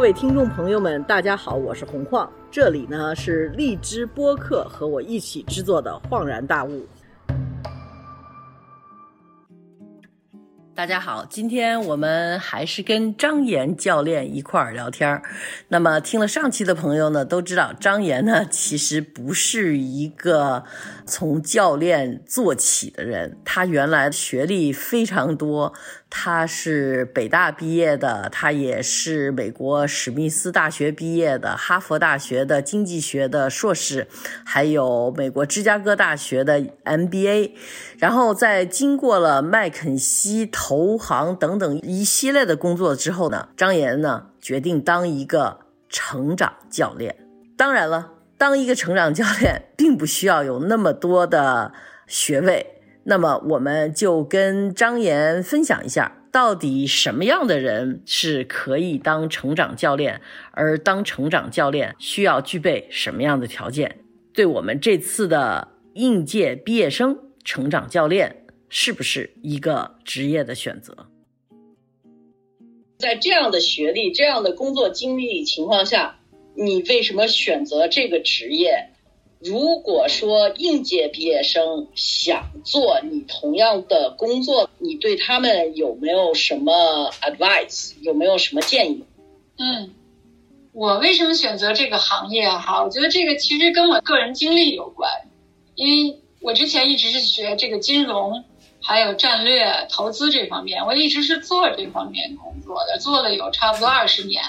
各位听众朋友们，大家好，我是洪晃，这里呢是荔枝播客和我一起制作的《恍然大悟》。大家好，今天我们还是跟张岩教练一块儿聊天儿。那么听了上期的朋友呢，都知道张岩呢其实不是一个从教练做起的人，他原来学历非常多，他是北大毕业的，他也是美国史密斯大学毕业的，哈佛大学的经济学的硕士，还有美国芝加哥大学的 MBA。然后在经过了麦肯锡投行等等一系列的工作之后呢，张岩呢决定当一个成长教练。当然了，当一个成长教练并不需要有那么多的学位。那么我们就跟张岩分享一下，到底什么样的人是可以当成长教练，而当成长教练需要具备什么样的条件？对我们这次的应届毕业生。成长教练是不是一个职业的选择？在这样的学历、这样的工作经历情况下，你为什么选择这个职业？如果说应届毕业生想做你同样的工作，你对他们有没有什么 advice？有没有什么建议？嗯，我为什么选择这个行业？哈，我觉得这个其实跟我个人经历有关，因为。我之前一直是学这个金融，还有战略投资这方面，我一直是做这方面工作的，做了有差不多二十年。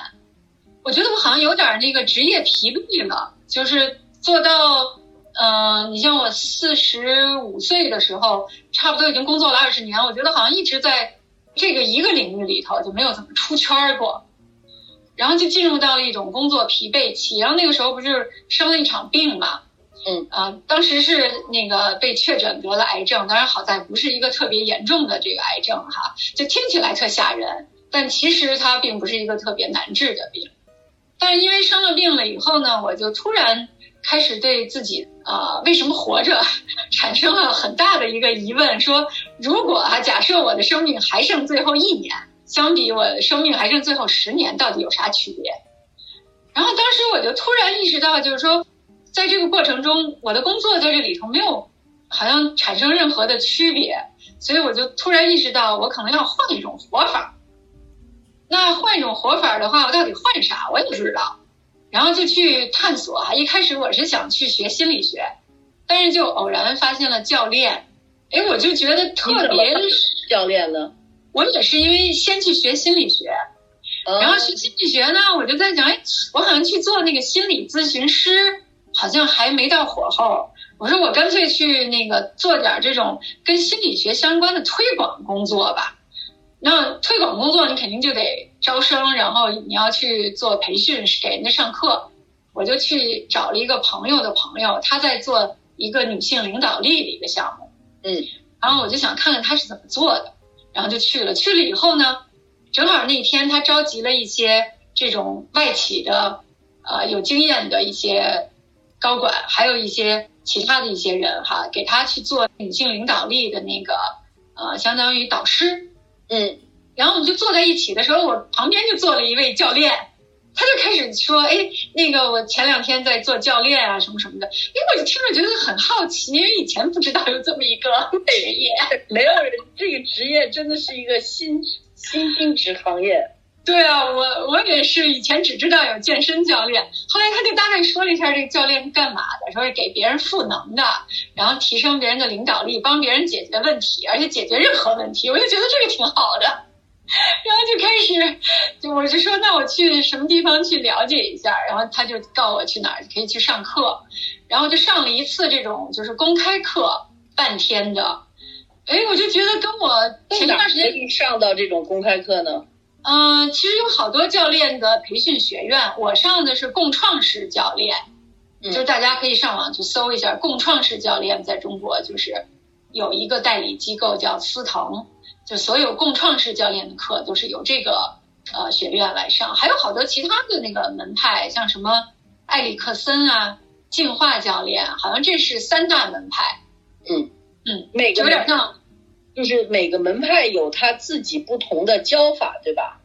我觉得我好像有点那个职业疲惫了，就是做到，嗯，你像我四十五岁的时候，差不多已经工作了二十年，我觉得好像一直在这个一个领域里头就没有怎么出圈过，然后就进入到了一种工作疲惫期。然后那个时候不是生了一场病嘛。嗯啊，当时是那个被确诊得了癌症，当然好在不是一个特别严重的这个癌症哈，就听起来特吓人，但其实它并不是一个特别难治的病。但是因为生了病了以后呢，我就突然开始对自己啊为什么活着 产生了很大的一个疑问：说如果啊假设我的生命还剩最后一年，相比我的生命还剩最后十年，到底有啥区别？然后当时我就突然意识到，就是说。在这个过程中，我的工作在这里头没有好像产生任何的区别，所以我就突然意识到，我可能要换一种活法。那换一种活法的话，我到底换啥？我也不知道。然后就去探索啊。一开始我是想去学心理学，但是就偶然发现了教练。哎，我就觉得特别教练呢。我也是因为先去学心理学，然后学心理学呢，我就在想，哎，我好像去做那个心理咨询师。好像还没到火候，我说我干脆去那个做点这种跟心理学相关的推广工作吧。那推广工作你肯定就得招生，然后你要去做培训，给人家上课。我就去找了一个朋友的朋友，他在做一个女性领导力的一个项目，嗯，然后我就想看看他是怎么做的，然后就去了。去了以后呢，正好那天他召集了一些这种外企的，呃，有经验的一些。高管还有一些其他的一些人哈，给他去做女性领导力的那个呃，相当于导师，嗯，然后我们就坐在一起的时候，我旁边就坐了一位教练，他就开始说，哎，那个我前两天在做教练啊，什么什么的，因为我就听着觉得很好奇，因为以前不知道有这么一个 职业，没有人这个职业真的是一个新新兴职行业。对啊，我我也是以前只知道有健身教练，后来他就大概说了一下这个教练是干嘛的，说是给别人赋能的，然后提升别人的领导力，帮别人解决问题，而且解决任何问题，我就觉得这个挺好的，然后就开始，就我就说那我去什么地方去了解一下，然后他就告诉我去哪儿可以去上课，然后就上了一次这种就是公开课，半天的，哎，我就觉得跟我前一段时间上到这种公开课呢。嗯，其实有好多教练的培训学院，我上的是共创式教练，就是大家可以上网去搜一下共创式教练，在中国就是有一个代理机构叫思腾，就所有共创式教练的课都是由这个呃学院来上，还有好多其他的那个门派，像什么埃里克森啊、进化教练，好像这是三大门派。嗯嗯，每个有点像。就是每个门派有他自己不同的教法，对吧？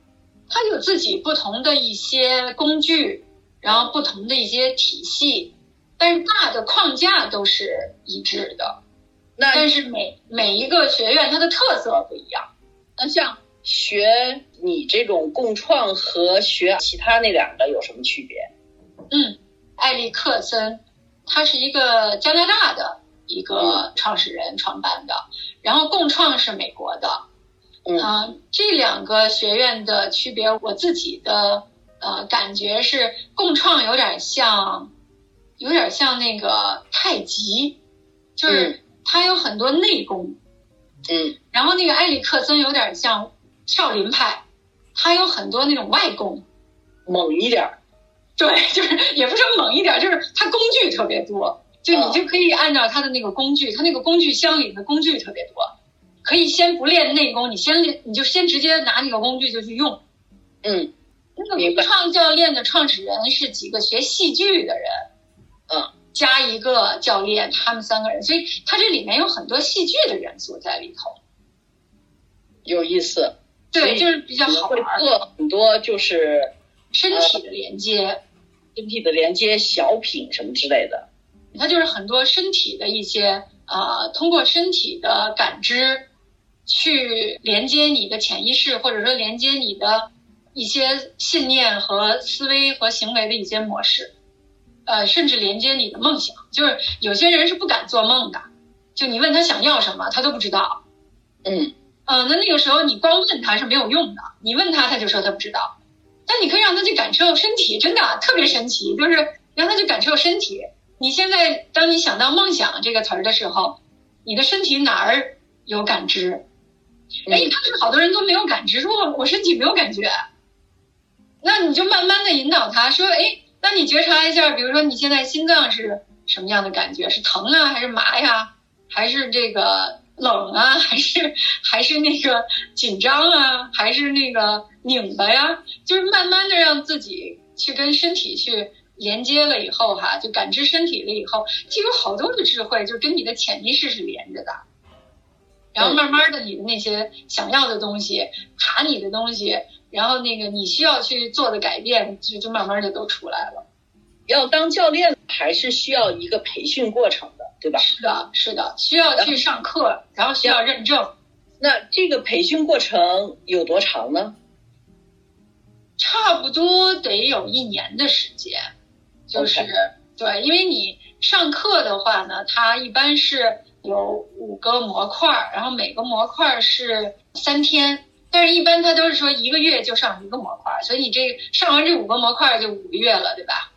他有自己不同的一些工具，然后不同的一些体系，但是大的框架都是一致的。那但是每每一个学院它的特色不一样。那像学你这种共创和学其他那两个有什么区别？嗯，艾利克森，他是一个加拿大的一个创始人创办的，然后共创是美国的。嗯呃这两个学院的区别，我自己的呃感觉是，共创有点像，有点像那个太极，就是它有很多内功，嗯然后那个埃里克森有点像少林派，它有很多那种外功。猛一点儿。对，就是也不是猛一点，就是它工具特别多，就你嗯就可以按照他的那个工具，他那个工具箱里的工具特别多，可以先不练内功，你先练，你就先直接拿那个工具就去用。嗯那个创教练的创始人是几个学戏剧的人，嗯，加一个教练，他们三个人，所以它这里面有很多戏剧的元素在里头。有意思。对，就是比较好玩儿，做很多就是身体的连接，身体的连接、小品什么之类的。它就是很多身体的一些呃，通过身体的感知去连接你的潜意识，或者说连接你的一些信念和思维和行为的一些模式，呃，甚至连接你的梦想。就是有些人是不敢做梦的，就你问他想要什么，他都不知道。嗯嗯，那那个时候你光问他是没有用的，你问他他就说他不知道，但你可以让他去感受身体，真的特别神奇，就是让他去感受身体。你现在当你想到梦想这个词儿的时候，你的身体哪儿有感知？哎，嗯但是好多人都没有感知，说我我身体没有感觉，那你就慢慢的引导他说，哎，那你觉察一下，比如说你现在心脏是什么样的感觉？是疼啊，还是麻呀？还是这个冷啊？还是还是那个紧张啊？还是那个拧巴呀？就是慢慢的让自己去跟身体去连接了以后哈，就感知身体了以后，就有好多的智慧，就跟你的潜意识是连着的。然后慢慢的，你的那些想要的东西、卡你的东西，然后那个你需要去做的改变，就就慢慢的都出来了。要当教练还是需要一个培训过程的，对吧？是的，是的，需要去上课，然后需要认证，那这个培训过程有多长呢？差不多得有一年的时间。就是对，因为你上课的话呢，它一般是有五个模块儿，然后每个模块儿是三天，但是一般它都是说一个月就上一个模块儿，所以你这上完这五个模块儿就五个月了，对吧？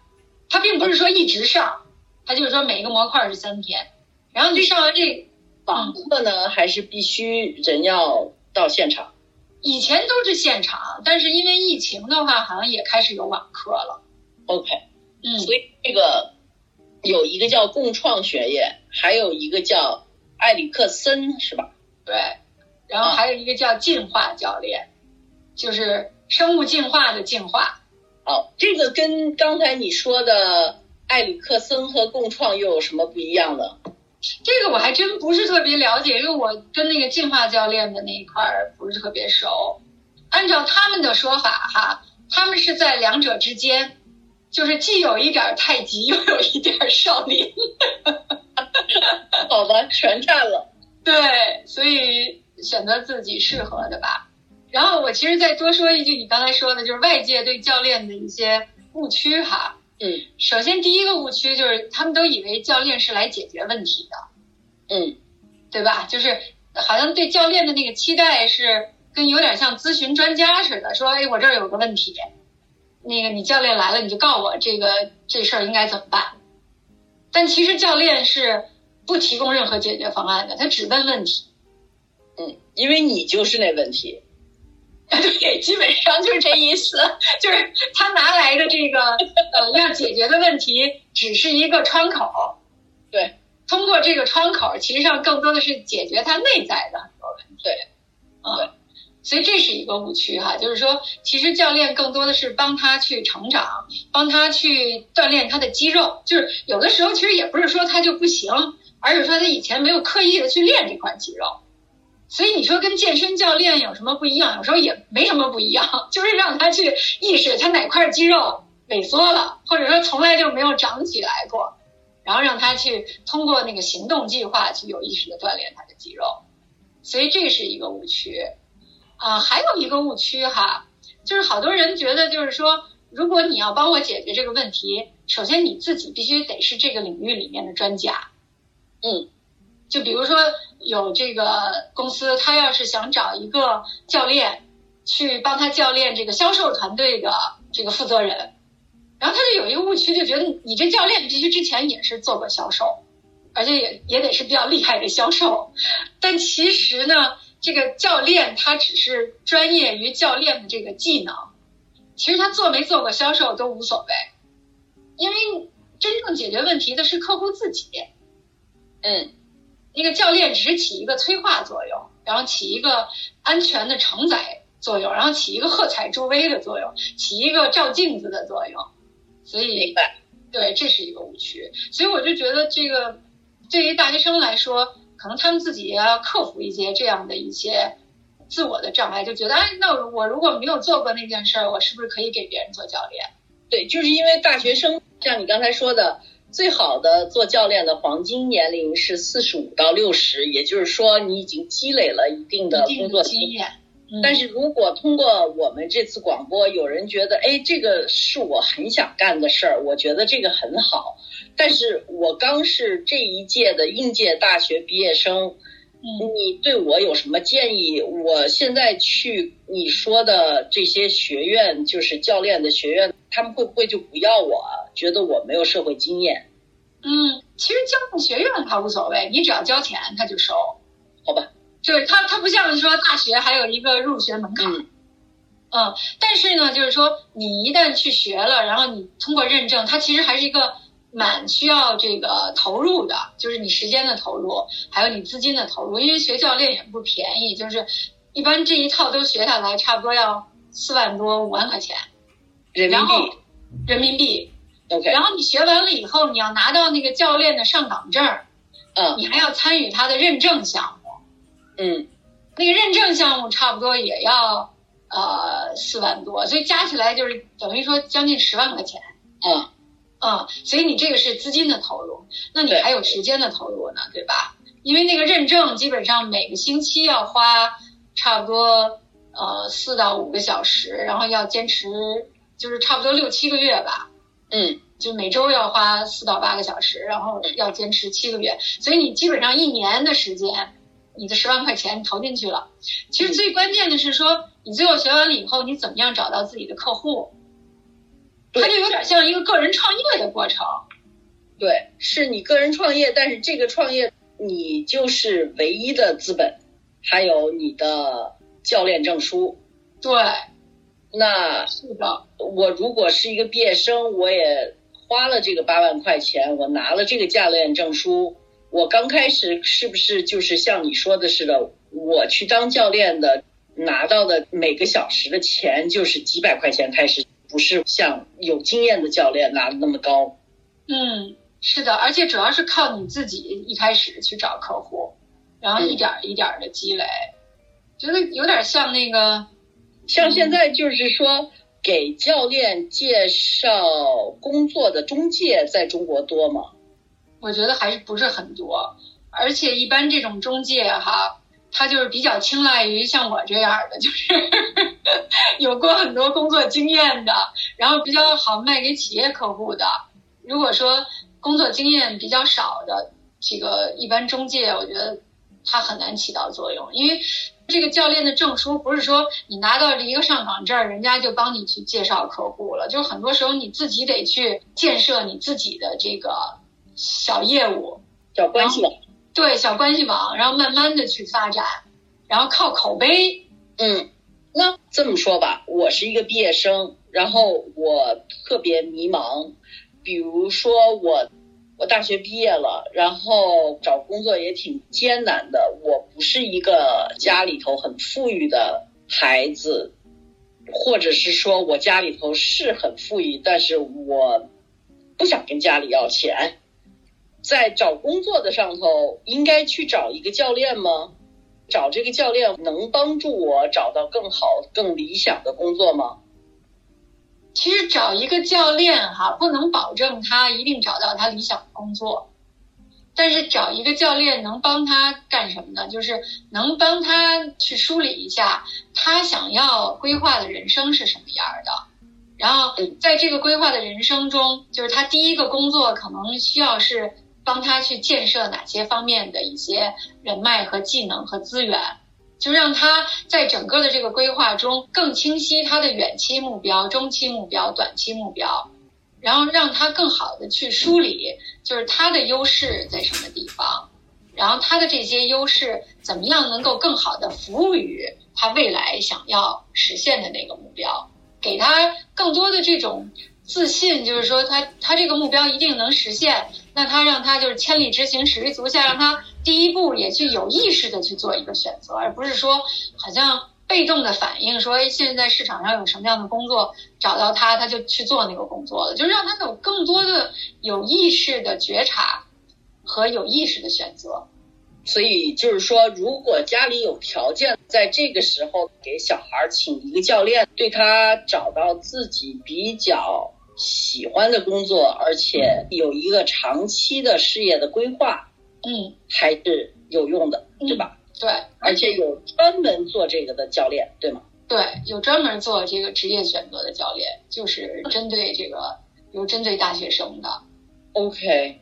它并不是说一直上，它就是说每个模块儿是三天，然后你上完这网课呢，还是必须人要到现场？以前都是现场，但是因为疫情的话，好像也开始有网课了。OK，嗯，所以这个有一个叫共创学院，还有一个叫埃里克森，是吧？对，然后还有一个叫进化教练，就是生物进化的进化。哦，这个跟刚才你说的埃里克森和共创又有什么不一样呢？这个我还真不是特别了解，因为我跟那个进化教练的那一块儿不是特别熟。按照他们的说法哈，他们是在两者之间，就是既有一点太极，又有一点少林。好吧，全占了。对，所以选择自己适合的吧。然后我其实再多说一句，你刚才说的就是外界对教练的一些误区哈。嗯首先第一个误区就是他们都以为教练是来解决问题的，嗯对吧？就是好像对教练的那个期待是跟有点像咨询专家似的，说哎我这儿有个问题，那个你教练来了你就告诉我这个这事儿应该怎么办。但其实教练是不提供任何解决方案的，他只问问题。嗯，因为你就是那问题。对，基本上就是这意思，就是他拿来的这个呃要解决的问题只是一个窗口，对，通过这个窗口，其实上更多的是解决他内在的很多问题。对，嗯、对所以这是一个误区哈，就是说，其实教练更多的是帮他去成长，帮他去锻炼他的肌肉，就是有的时候其实也不是说他就不行，而是说他以前没有刻意的去练这块肌肉。所以你说跟健身教练有什么不一样？有时候也没什么不一样，就是让他去意识他哪块肌肉萎缩了，或者说从来就没有长起来过，然后让他去通过那个行动计划去有意识的锻炼他的肌肉。所以这是一个误区啊，还有一个误区哈，就是好多人觉得就是说，如果你要帮我解决这个问题，首先你自己必须得是这个领域里面的专家。嗯，就比如说有这个公司，他要是想找一个教练去帮他教练这个销售团队的这个负责人，然后他就有一个误区，就觉得你这教练必须之前也是做过销售。而且也也得是比较厉害的销售，但其实呢，这个教练他只是专业于教练的这个技能，其实他做没做过销售都无所谓，因为真正解决问题的是客户自己。嗯，那个教练只是起一个催化作用，然后起一个安全的承载作用，然后起一个喝彩助威的作用，起一个照镜子的作用。所以，明白？对，这是一个误区。所以我就觉得这个。对于大学生来说，可能他们自己也要克服一些这样的一些自我的障碍，就觉得，哎，那我如果没有做过那件事儿，我是不是可以给别人做教练？对，就是因为大学生，像你刚才说的，最好的做教练的黄金年龄是四十五到六十，也就是说，你已经积累了一定的工作经验。但是如果通过我们这次广播，有人觉得，哎，这个是我很想干的事儿，我觉得这个很好。但是我刚是这一届的应届大学毕业生，你对我有什么建议？我现在去你说的这些学院，就是教练的学院，他们会不会就不要我？觉得我没有社会经验？嗯，其实教练学院他无所谓，你只要交钱他就收，好吧？就是它，它不像说大学还有一个入学门槛，嗯，但是呢，就是说你一旦去学了，然后你通过认证，它其实还是一个蛮需要这个投入的，就是你时间的投入，还有你资金的投入，因为学教练也不便宜，就是一般这一套都学下来，差不多要四万多五万块钱，人民币，人民币，OK，然后你学完了以后，你要拿到那个教练的上岗证，嗯，你还要参与他的认证项目。嗯，那个认证项目差不多也要呃四万多，所以加起来就是等于说将近十万块钱。嗯嗯，所以你这个是资金的投入，那你还有时间的投入呢，对吧？因为那个认证基本上每个星期要花差不多呃四到五个小时，然后要坚持就是差不多六七个月吧。嗯，就每周要花四到八个小时，然后要坚持七个月，所以你基本上一年的时间。你的十万块钱投进去了，其实最关键的是说，你最后学完了以后，你怎么样找到自己的客户？它就有点像一个个人创业的过程。对，是你个人创业，但是这个创业你就是唯一的资本，还有你的教练证书。对，那是的。我如果是一个毕业生，我也花了这个八万块钱，我拿了这个教练证书。我刚开始是不是就是像你说的似的，我去当教练的拿到的每个小时的钱就是几百块钱开始，不是像有经验的教练拿的那么高。嗯，是的，而且主要是靠你自己一开始去找客户，然后一点一点的积累，觉得有点像那个，像现在就是说给教练介绍工作的中介在中国多吗？我觉得还是不是很多，而且一般这种中介哈，他就是比较青睐于像我这样的，就是 有过很多工作经验的，然后比较好卖给企业客户的。如果说工作经验比较少的，这个一般中介，我觉得他很难起到作用，因为这个教练的证书不是说你拿到了一个上岗证，人家就帮你去介绍客户了，就很多时候你自己得去建设你自己的这个。小业务，小关系，对，小关系网，然后慢慢的去发展，然后靠口碑。嗯，那这么说吧，我是一个毕业生，然后我特别迷茫。比如说我，我大学毕业了，然后找工作也挺艰难的。我不是一个家里头很富裕的孩子，或者是说我家里头是很富裕，但是我不想跟家里要钱。在找工作的上头，应该去找一个教练吗？找这个教练能帮助我找到更好、更理想的工作吗？其实找一个教练哈，不能保证他一定找到他理想的工作，但是找一个教练能帮他干什么呢？就是能帮他去梳理一下他想要规划的人生是什么样的。然后在这个规划的人生中，就是他第一个工作可能需要是帮他去建设哪些方面的一些人脉和技能和资源。就让他在整个的这个规划中更清晰他的远期目标、中期目标、短期目标，然后让他更好的去梳理，就是他的优势在什么地方，然后他的这些优势怎么样能够更好的服务于他未来想要实现的那个目标，给他更多的这种自信，就是说他他这个目标一定能实现。那他让他就是千里之行，始于足下，让他第一步也去有意识的去做一个选择，而不是说好像被动的反应，说哎现在市场上有什么样的工作找到他，他就去做那个工作了，就是让他有更多的有意识的觉察和有意识的选择。所以就是说，如果家里有条件，在这个时候给小孩请一个教练，对他找到自己比较。喜欢的工作，而且有一个长期的事业的规划，嗯，还是有用的，对吧？对，而且有专门做这个的教练，对吗？对，有专门做这个职业选择的教练，就是针对这个，有针对大学生的。OK，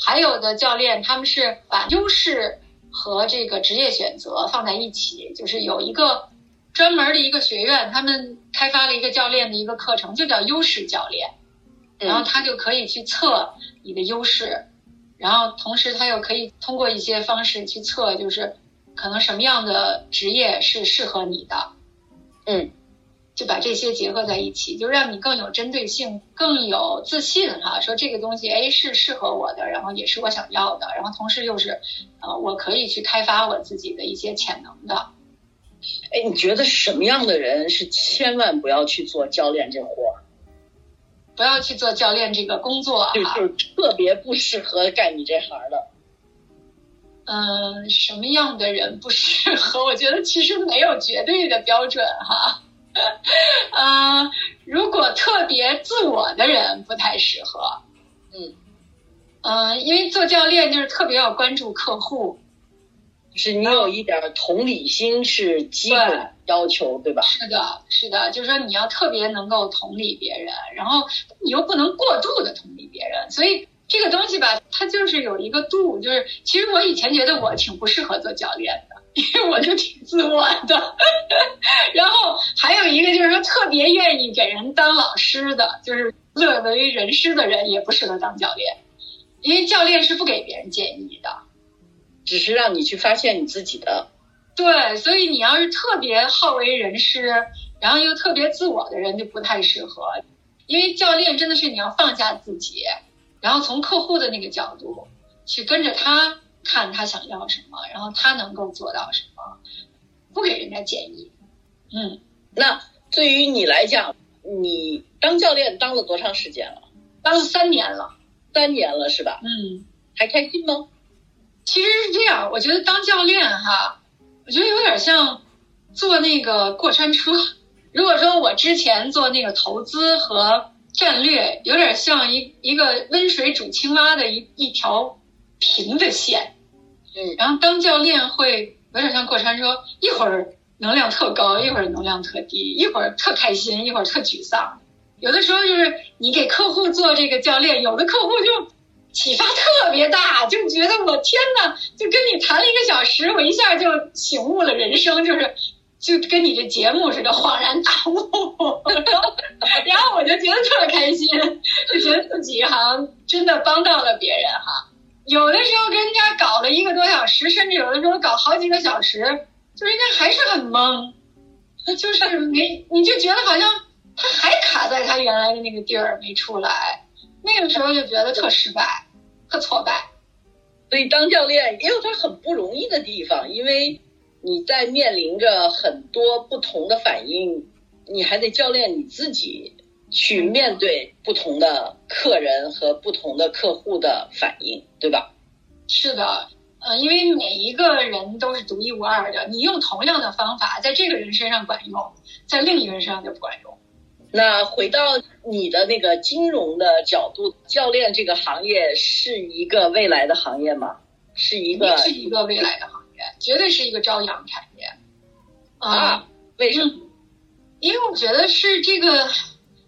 还有的教练他们是把优势和这个职业选择放在一起，就是有一个。专门的一个学院，他们开发了一个教练的一个课程，就叫优势教练。然后他就可以去测你的优势，然后同时他又可以通过一些方式去测，就是可能什么样的职业是适合你的。嗯，就把这些结合在一起，就让你更有针对性，更有自信哈。说这个东西哎是适合我的，然后也是我想要的，然后同时又是呃我可以去开发我自己的一些潜能的。哎，你觉得什么样的人是千万不要去做教练这活儿？不要去做教练这个工作就就是特别不适合干你这行的。嗯，什么样的人不适合？我觉得其实没有绝对的标准哈。嗯，如果特别自我的人不太适合。嗯嗯，因为做教练就是特别要关注客户。是你有一点同理心是基本要求，对吧？是的，是的，就是说你要特别能够同理别人，然后你又不能过度的同理别人，所以这个东西吧，它就是有一个度。就是其实我以前觉得我挺不适合做教练的，因为我就挺自我的。然后还有一个就是说特别愿意给人当老师的，就是乐为人师的人也不适合当教练，因为教练是不给别人建议的。只是让你去发现你自己的，对，所以你要是特别好为人师，然后又特别自我的人就不太适合，因为教练真的是你要放下自己，然后从客户的那个角度去跟着他看他想要什么，然后他能够做到什么，不给人家建议。嗯，那对于你来讲，你当教练当了多长时间了？当了三年了，三年了是吧？嗯，还开心吗？其实是这样，我觉得当教练哈，我觉得有点像坐那个过山车。如果说我之前做那个投资和战略，有点像一一个温水煮青蛙的一一条平的线，嗯，然后当教练会有点像过山车，一会儿能量特高，一会儿能量特低，一会儿特开心，一会儿特沮丧。有的时候就是你给客户做这个教练，有的客户就。启发特别大，就觉得我天呐，就跟你谈了一个小时，我一下就醒悟了人生，就是就跟你这节目似的恍然大悟，然后我就觉得特开心，就觉得自己好像真的帮到了别人哈。有的时候跟人家搞了一个多小时，甚至有的时候搞好几个小时，就人家还是很懵，就是没，你就觉得好像他还卡在他原来的那个地儿没出来，那个时候就觉得特失败。特挫败，所以当教练也有他很不容易的地方，因为你在面临着很多不同的反应，你还得教练你自己去面对不同的客人和不同的客户的反应，对吧？是的，呃，因为每一个人都是独一无二的，你用同样的方法在这个人身上管用，在另一个人身上就不管用。那回到你的那个金融的角度，教练这个行业是一个未来的行业吗？是一个是一个未来的行业，绝对是一个朝阳产业。啊？为什么？因为我觉得是这个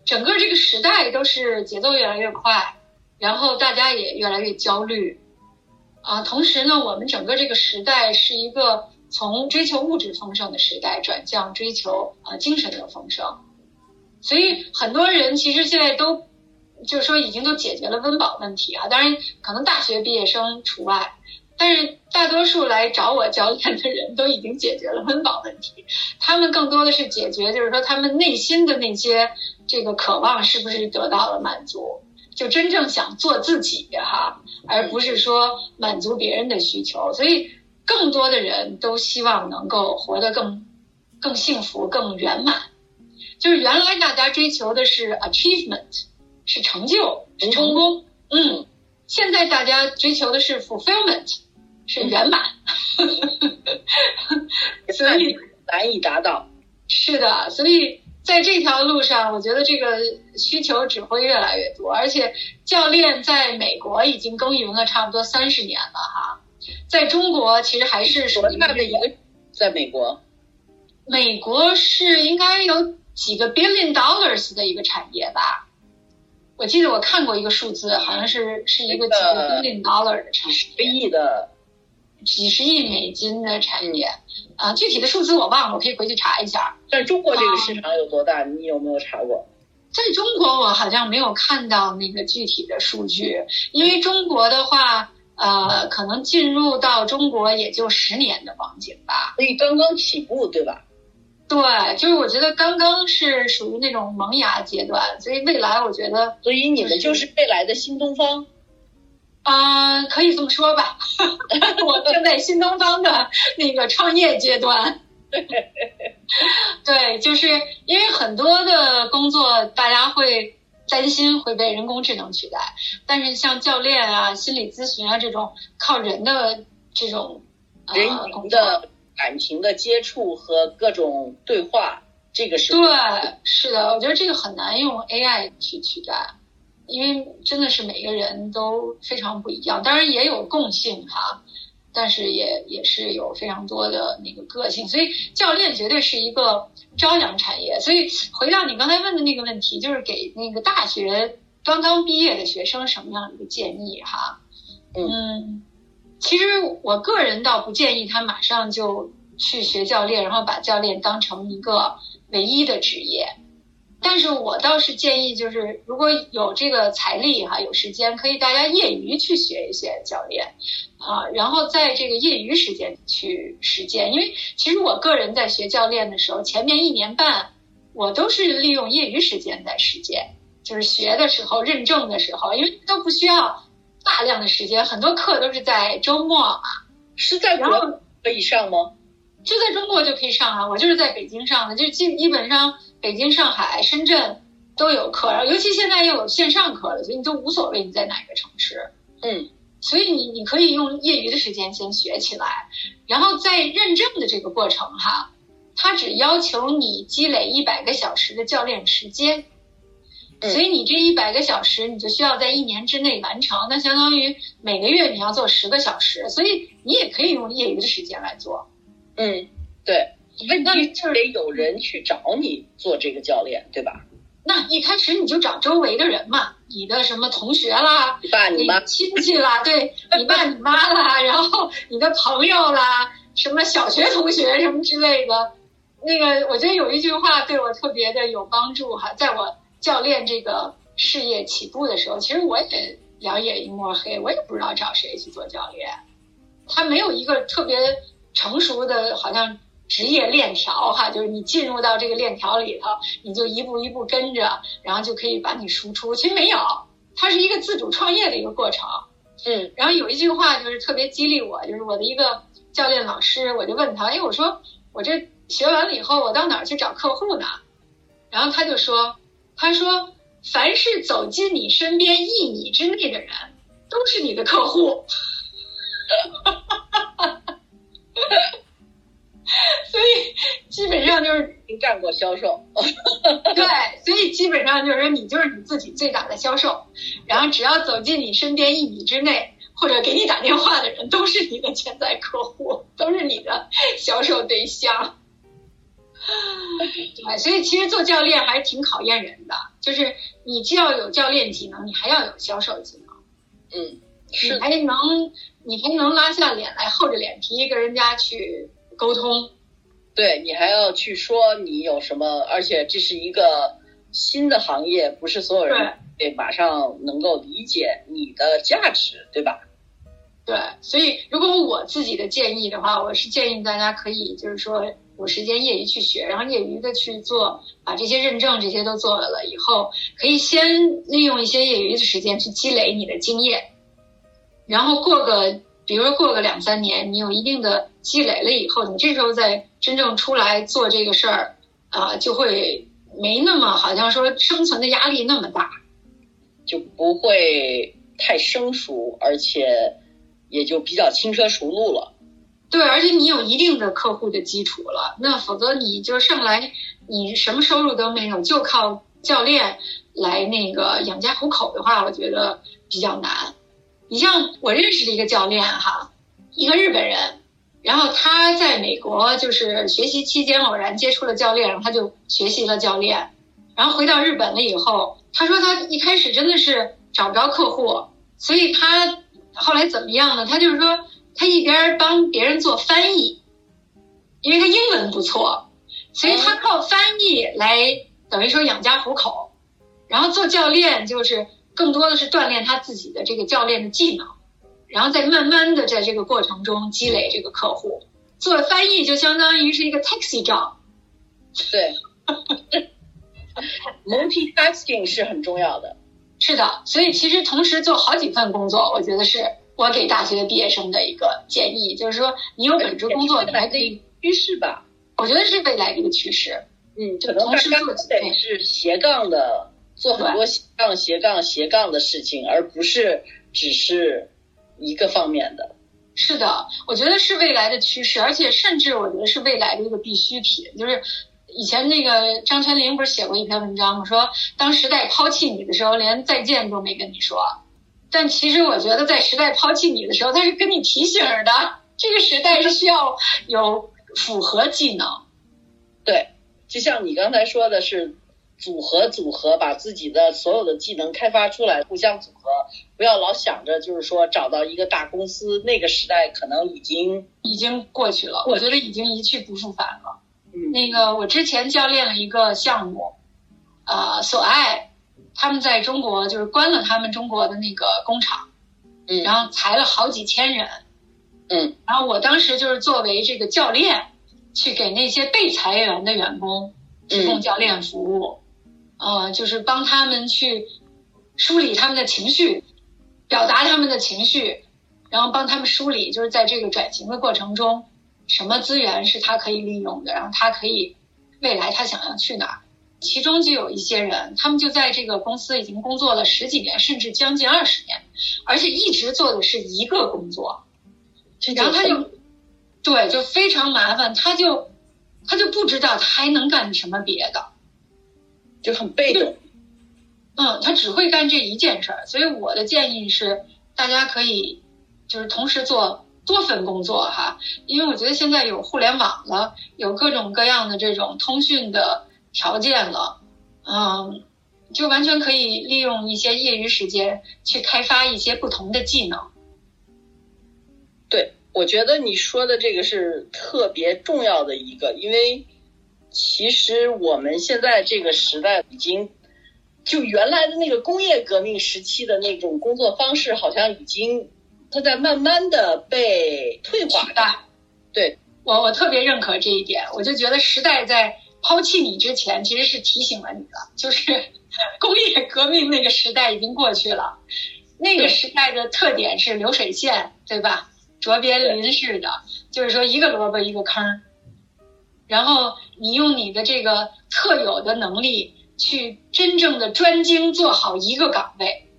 整个这个时代都是节奏越来越快，然后大家也越来越焦虑。啊，同时呢，我们整个这个时代是一个从追求物质丰盛的时代转向追求啊精神的丰盛，所以很多人其实现在都就是说已经都解决了温饱问题啊，当然可能大学毕业生除外，但是大多数来找我教练的人都已经解决了温饱问题，他们更多的是解决就是说他们内心的那些这个渴望是不是得到了满足。就真正想做自己哈，而不是说满足别人的需求。所以，更多的人都希望能够活得更更幸福、更圆满。就是原来大家追求的是 achievement，是成就、是成功。嗯，现在大家追求的是 fulfillment，是圆满。所以难以达到。是的，所以。在这条路上，我觉得这个需求只会越来越多，而且教练在美国已经耕耘了差不多三十年了哈，在中国其实还是什么样的一个？在美国，美国是应该有几个 billion dollars 的一个产业吧？我记得我看过一个数字，好像是是一个几个 billion dollar 的产业，十亿的。几十亿美金的产业啊，具体的数字我忘了，我可以回去查一下。在中国这个市场有多大？你有没有查过？在中国我好像没有看到那个具体的数据，因为中国的话，呃，可能进入到中国也就十年的光景吧，所以刚刚起步，对吧？对，就是我觉得刚刚是属于那种萌芽阶段，所以未来我觉得，所以你们就是未来的新东方。啊，可以这么说吧，我正在新东方的那个创业阶段。对，就是因为很多的工作，大家会担心会被人工智能取代，但是像教练啊、心理咨询啊这种靠人的这种人的感情的接触和各种对话，这个是对，是的，我觉得这个很难用 AI 去取代。因为真的是每个人都非常不一样，当然也有共性哈，但是也也是有非常多的那个个性，所以教练绝对是一个朝阳产业。所以回到你刚才问的那个问题，就是给那个大学刚刚毕业的学生什么样的一个建议哈？嗯，其实我个人倒不建议他马上就去学教练，然后把教练当成一个唯一的职业。但是我倒是建议，就是如果有这个财力哈，有时间，可以大家业余去学一些教练，啊，然后在这个业余时间去实践。因为其实我个人在学教练的时候，前面一年半我都是利用业余时间在实践，就是学的时候、认证的时候，因为都不需要大量的时间，很多课都是在周末嘛。是在国可以上吗？就在中国就可以上啊，我就是在北京上的，就基基本上。北京、上海、深圳都有课，然后尤其现在又有线上课了，所以你都无所谓你在哪个城市。嗯，所以你你可以用业余的时间先学起来，然后在认证的这个过程哈，他只要求你积累一百个小时的教练时间，所以你这一百个小时你就需要在一年之内完成，那相当于每个月你要做十个小时，所以你也可以用业余的时间来做。嗯，对。问题就得有人去找你做这个教练，对吧？那一开始你就找周围的人嘛，你的什么同学啦，你爸你妈亲戚啦，对你爸你妈啦，然后你的朋友啦，什么小学同学什么之类的。那个，我觉得有一句话对我特别的有帮助哈，在我教练这个事业起步的时候，其实我也两眼一抹黑，我也不知道找谁去做教练，他没有一个特别成熟的，好像。职业链条哈，就是你进入到这个链条里头，你就一步一步跟着，然后就可以把你输出。其实没有，它是一个自主创业的一个过程。嗯，然后有一句话就是特别激励我，就是我的一个教练老师，我就问他，哎，我说我这学完了以后，我到哪儿去找客户呢？然后他就说，他说：“凡是走进你身边一米之内的人，都是你的客户。”哈哈哈哈哈！所以基本上就是你干过销售，对，所以基本上就是你就是你自己最大的销售。然后只要走进你身边一米之内，或者给你打电话的人，都是你的潜在客户，都是你的销售对象。对，所以其实做教练还是挺考验人的，就是你既要有教练技能，你还要有销售技能。嗯，你还能你还能拉下脸来，厚着脸皮跟人家去沟通。对你还要去说你有什么，而且这是一个新的行业，不是所有人对马上能够理解你的价值，对吧？对，所以如果我自己的建议的话，我是建议大家可以就是说有时间业余去学，然后业余的去做，把这些认证这些都做了以后，可以先利用一些业余的时间去积累你的经验，然后过个。比如说过个两三年，你有一定的积累了以后，你这时候再真正出来做这个事儿，啊，就会没那么好像说生存的压力那么大，就不会太生疏，而且也就比较轻车熟路了。对，而且你有一定的客户的基础了，那否则你就上来你什么收入都没有，就靠教练来那个养家糊口的话，我觉得比较难。你像我认识的一个教练哈，一个日本人，然后他在美国就是学习期间偶然接触了教练，然后他就学习了教练，然后回到日本了以后，他说他一开始真的是找不着客户，所以他后来怎么样呢？他就是说他一边帮别人做翻译，因为他英文不错，所以他靠翻译来等于说养家糊口，然后做教练就是。更多的是锻炼他自己的这个教练的技能，然后再慢慢的在这个过程中积累这个客户。做翻译就相当于是一个 taxi job。对，multitasking 是很重要的。是的，所以其实同时做好几份工作，我觉得是我给大学毕业生的一个建议，就是说你有本职工作，你还可以趋势吧？我觉得是未来的一个趋势。嗯，可能大家得是斜杠的。做很多斜杠斜杠斜杠的事情，而不是只是一个方面的。是的，我觉得是未来的趋势，而且甚至我觉得是未来的一个必需品。就是以前那个张泉灵不是写过一篇文章吗？说当时代抛弃你的时候，连再见都没跟你说。但其实我觉得，在时代抛弃你的时候，他是跟你提醒的。这个时代是需要有复合技能。对，就像你刚才说的是。组合组合，把自己的所有的技能开发出来，互相组合，不要老想着就是说找到一个大公司，那个时代可能已经已经过去了，我觉得已经一去不复返了。嗯，那个我之前教练了一个项目，呃，索爱，他们在中国就是关了他们中国的那个工厂，嗯，然后裁了好几千人，嗯，然后我当时就是作为这个教练，去给那些被裁员的员工提供教练服务。呃，就是帮他们去梳理他们的情绪，表达他们的情绪，然后帮他们梳理，就是在这个转型的过程中，什么资源是他可以利用的，然后他可以未来他想要去哪儿。其中就有一些人，他们就在这个公司已经工作了十几年，甚至将近二十年，而且一直做的是一个工作，然后他就对，就非常麻烦，他就他就不知道他还能干什么别的。就很被动，嗯，他只会干这一件事儿，所以我的建议是，大家可以就是同时做多份工作哈，因为我觉得现在有互联网了，有各种各样的这种通讯的条件了，嗯，就完全可以利用一些业余时间去开发一些不同的技能。对，我觉得你说的这个是特别重要的一个，因为。其实我们现在这个时代已经，就原来的那个工业革命时期的那种工作方式，好像已经它在慢慢的被退化。对，我我特别认可这一点。我就觉得时代在抛弃你之前，其实是提醒了你的，就是 工业革命那个时代已经过去了。那个时代的特点是流水线，对吧？卓别林式的，就是说一个萝卜一个坑。然后你用你的这个特有的能力去真正的专精做好一个岗位，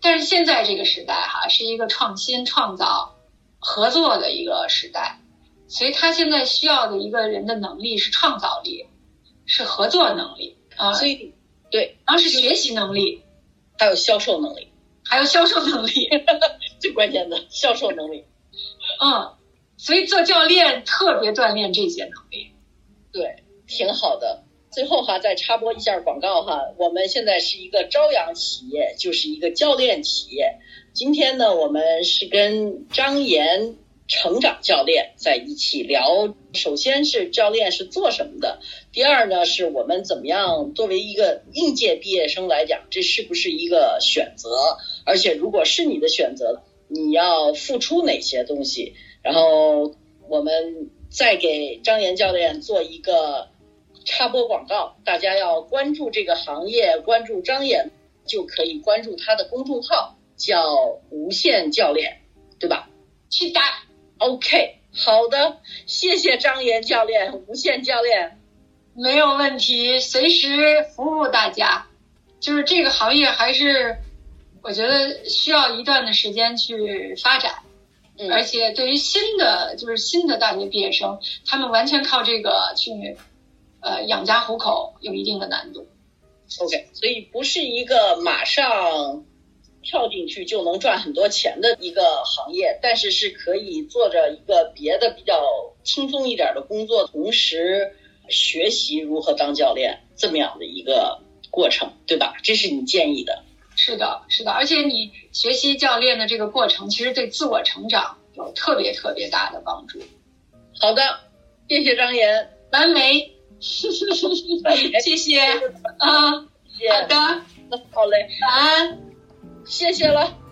但是现在这个时代哈是一个创新创造合作的一个时代，所以他现在需要的一个人的能力是创造力，是合作能力啊，所以对，然后是学习能力，还有销售能力，还有销售能力，最关键的销售能力。嗯，所以做教练特别锻炼这些能力。对，挺好的。最后哈，再插播一下广告哈，我们现在是一个朝阳企业，就是一个教练企业。今天呢，我们是跟张岩成长教练在一起聊。首先是教练是做什么的，第二呢是我们怎么样作为一个应届毕业生来讲，这是不是一个选择？而且如果是你的选择，你要付出哪些东西？然后我们再给张岩教练做一个。插播广告，大家要关注这个行业，关注张岩就可以关注他的公众号，叫无限教练，对吧？是的。OK，好的，谢谢张岩教练，无限教练，没有问题，随时服务大家。就是这个行业还是我觉得需要一段的时间去发展，嗯，而且对于新的就是新的大学毕业生，他们完全靠这个去。呃，养家糊口有一定的难度。OK，所以不是一个马上跳进去就能赚很多钱的一个行业，但是是可以做着一个别的比较轻松一点的工作，同时学习如何当教练这么样的一个过程，对吧？这是你建议的。是的，是的，而且你学习教练的这个过程，其实对自我成长有特别特别大的帮助。好的，谢谢张岩，完美。谢谢啊，好的，好嘞，晚安，谢谢了。